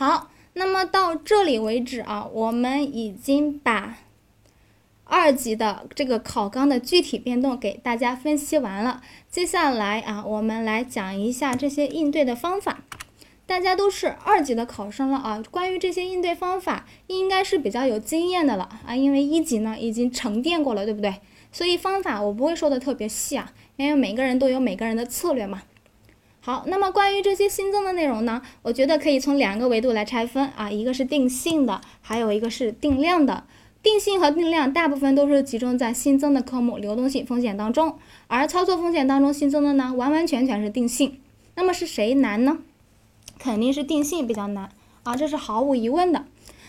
好，那么到这里为止啊，我们已经把二级的这个考纲的具体变动给大家分析完了。接下来啊，我们来讲一下这些应对的方法。大家都是二级的考生了啊，关于这些应对方法，应该是比较有经验的了啊，因为一级呢已经沉淀过了，对不对？所以方法我不会说的特别细啊，因为每个人都有每个人的策略嘛。好，那么关于这些新增的内容呢，我觉得可以从两个维度来拆分啊，一个是定性的，还有一个是定量的。定性和定量大部分都是集中在新增的科目流动性风险当中，而操作风险当中新增的呢，完完全全是定性。那么是谁难呢？肯定是定性比较难啊，这是毫无疑问的。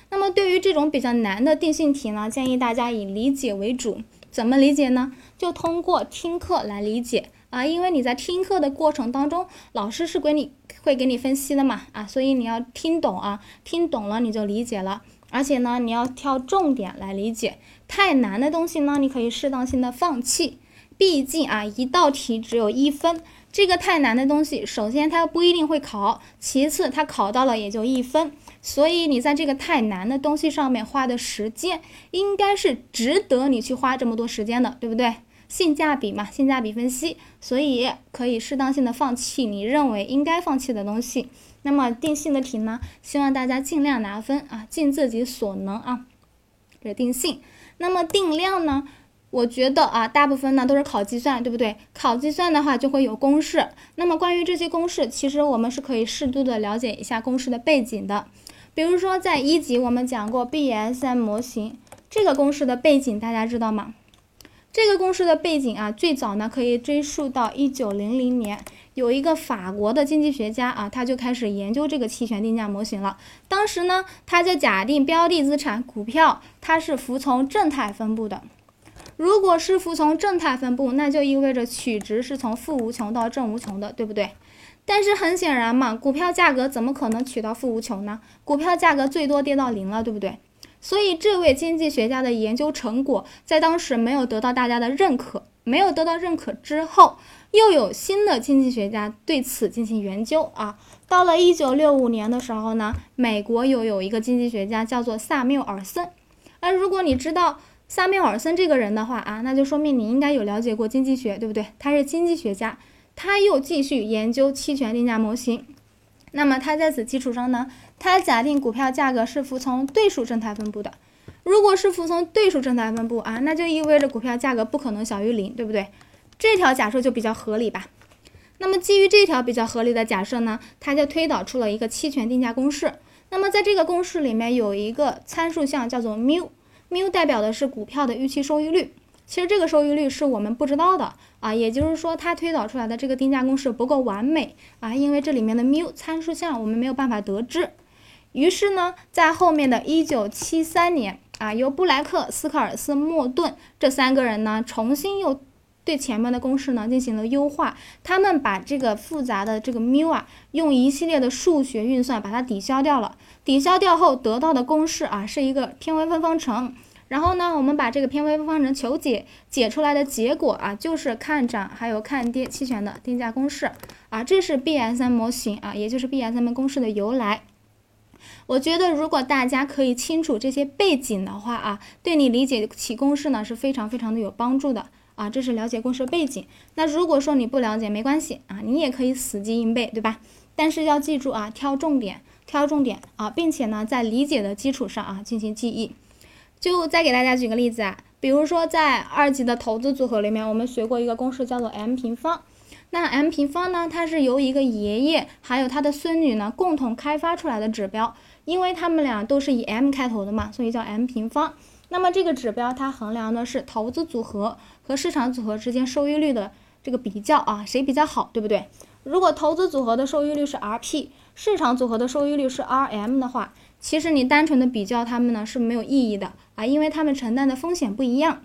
那么对于这种比较难的定性题呢，建议大家以理解为主。怎么理解呢？就通过听课来理解啊，因为你在听课的过程当中，老师是给你会给你分析的嘛啊，所以你要听懂啊，听懂了你就理解了。而且呢，你要挑重点来理解。太难的东西呢，你可以适当性的放弃。毕竟啊，一道题只有一分。这个太难的东西，首先它不一定会考，其次它考到了也就一分，所以你在这个太难的东西上面花的时间，应该是值得你去花这么多时间的，对不对？性价比嘛，性价比分析，所以可以适当性的放弃你认为应该放弃的东西。那么定性的题呢，希望大家尽量拿分啊，尽自己所能啊，这是定性。那么定量呢？我觉得啊，大部分呢都是考计算，对不对？考计算的话就会有公式。那么关于这些公式，其实我们是可以适度的了解一下公式的背景的。比如说在一级我们讲过 BSM 模型这个公式的背景，大家知道吗？这个公式的背景啊，最早呢可以追溯到一九零零年，有一个法国的经济学家啊，他就开始研究这个期权定价模型了。当时呢，他就假定标的资产股票它是服从正态分布的。如果是服从正态分布，那就意味着取值是从负无穷到正无穷的，对不对？但是很显然嘛，股票价格怎么可能取到负无穷呢？股票价格最多跌到零了，对不对？所以这位经济学家的研究成果在当时没有得到大家的认可。没有得到认可之后，又有新的经济学家对此进行研究啊。到了一九六五年的时候呢，美国又有一个经济学家叫做萨缪尔森。而如果你知道，萨缪尔森这个人的话啊，那就说明你应该有了解过经济学，对不对？他是经济学家，他又继续研究期权定价模型。那么它在此基础上呢，它假定股票价格是服从对数正态分布的。如果是服从对数正态分布啊，那就意味着股票价格不可能小于零，对不对？这条假设就比较合理吧。那么基于这条比较合理的假设呢，它就推导出了一个期权定价公式。那么在这个公式里面有一个参数项叫做缪。缪代表的是股票的预期收益率，其实这个收益率是我们不知道的啊，也就是说它推导出来的这个定价公式不够完美啊，因为这里面的缪参数项我们没有办法得知。于是呢，在后面的一九七三年啊，由布莱克、斯科尔斯、莫顿这三个人呢，重新又对前面的公式呢进行了优化，他们把这个复杂的这个缪啊，用一系列的数学运算把它抵消掉了。抵消掉后得到的公式啊，是一个偏微分方程。然后呢，我们把这个偏微分方程求解，解出来的结果啊，就是看涨还有看跌期权的定价公式啊。这是 BSM 模型啊，也就是 BSM 公式的由来。我觉得如果大家可以清楚这些背景的话啊，对你理解起公式呢是非常非常的有帮助的啊。这是了解公式背景。那如果说你不了解，没关系啊，你也可以死记硬背，对吧？但是要记住啊，挑重点。挑重点啊，并且呢，在理解的基础上啊进行记忆。就再给大家举个例子啊，比如说在二级的投资组合里面，我们学过一个公式叫做 M 平方。那 M 平方呢，它是由一个爷爷还有他的孙女呢共同开发出来的指标，因为他们俩都是以 M 开头的嘛，所以叫 M 平方。那么这个指标它衡量的是投资组合和市场组合之间收益率的这个比较啊，谁比较好，对不对？如果投资组合的收益率是 RP。市场组合的收益率是 RM 的话，其实你单纯的比较它们呢是没有意义的啊，因为他们承担的风险不一样。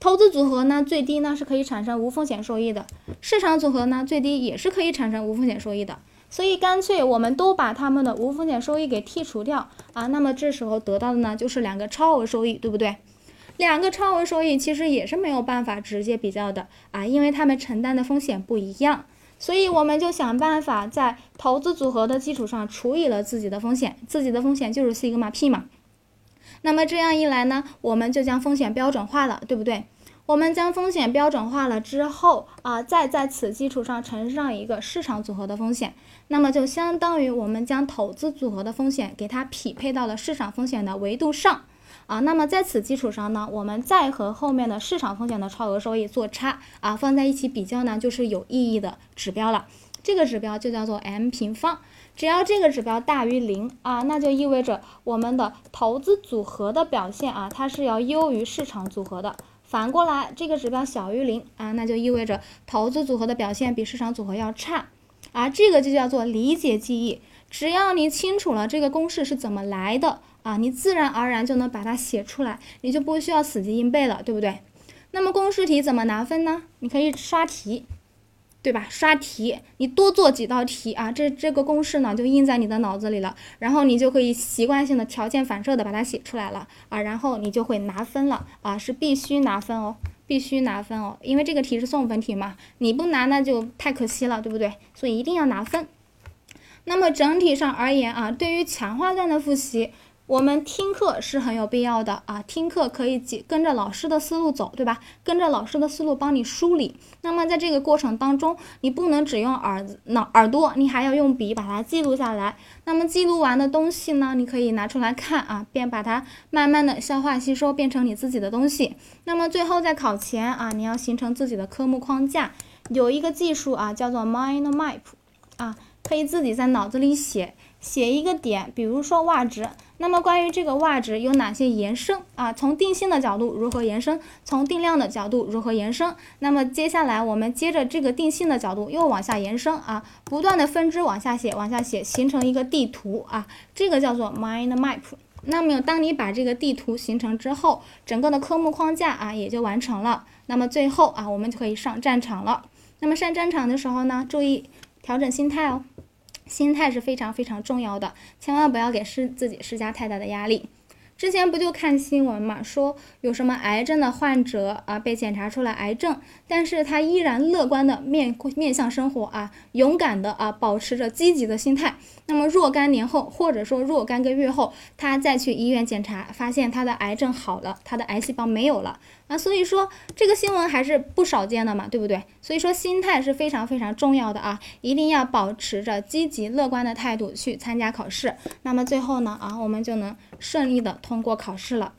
投资组合呢最低呢是可以产生无风险收益的，市场组合呢最低也是可以产生无风险收益的。所以干脆我们都把他们的无风险收益给剔除掉啊，那么这时候得到的呢就是两个超额收益，对不对？两个超额收益其实也是没有办法直接比较的啊，因为他们承担的风险不一样。所以我们就想办法在投资组合的基础上除以了自己的风险，自己的风险就是西格玛 p 嘛。那么这样一来呢，我们就将风险标准化了，对不对？我们将风险标准化了之后啊，再在此基础上乘上一个市场组合的风险，那么就相当于我们将投资组合的风险给它匹配到了市场风险的维度上啊。那么在此基础上呢，我们再和后面的市场风险的超额收益做差啊，放在一起比较呢，就是有意义的指标了。这个指标就叫做 M 平方。只要这个指标大于零啊，那就意味着我们的投资组合的表现啊，它是要优于市场组合的。反过来，这个指标小于零啊，那就意味着投资组合的表现比市场组合要差，啊，这个就叫做理解记忆。只要你清楚了这个公式是怎么来的啊，你自然而然就能把它写出来，你就不需要死记硬背了，对不对？那么公式题怎么拿分呢？你可以刷题。对吧？刷题，你多做几道题啊，这这个公式呢就印在你的脑子里了，然后你就可以习惯性的条件反射的把它写出来了啊，然后你就会拿分了啊，是必须拿分哦，必须拿分哦，因为这个题是送分题嘛，你不拿那就太可惜了，对不对？所以一定要拿分。那么整体上而言啊，对于强化段的复习。我们听课是很有必要的啊，听课可以跟着老师的思路走，对吧？跟着老师的思路帮你梳理。那么在这个过程当中，你不能只用耳脑耳朵，你还要用笔把它记录下来。那么记录完的东西呢，你可以拿出来看啊，便把它慢慢的消化吸收，变成你自己的东西。那么最后在考前啊，你要形成自己的科目框架。有一个技术啊，叫做 mind map 啊，可以自己在脑子里写。写一个点，比如说袜值，那么关于这个袜值有哪些延伸啊？从定性的角度如何延伸？从定量的角度如何延伸？那么接下来我们接着这个定性的角度又往下延伸啊，不断的分支往下写，往下写，形成一个地图啊，这个叫做 mind map。那么当你把这个地图形成之后，整个的科目框架啊也就完成了。那么最后啊，我们就可以上战场了。那么上战场的时候呢，注意调整心态哦。心态是非常非常重要的，千万不要给施自己施加太大的压力。之前不就看新闻嘛，说有什么癌症的患者啊被检查出来癌症，但是他依然乐观的面面向生活啊，勇敢的啊保持着积极的心态。那么若干年后，或者说若干个月后，他再去医院检查，发现他的癌症好了，他的癌细胞没有了啊。所以说这个新闻还是不少见的嘛，对不对？所以说心态是非常非常重要的啊，一定要保持着积极乐观的态度去参加考试。那么最后呢啊，我们就能顺利的。通过考试了。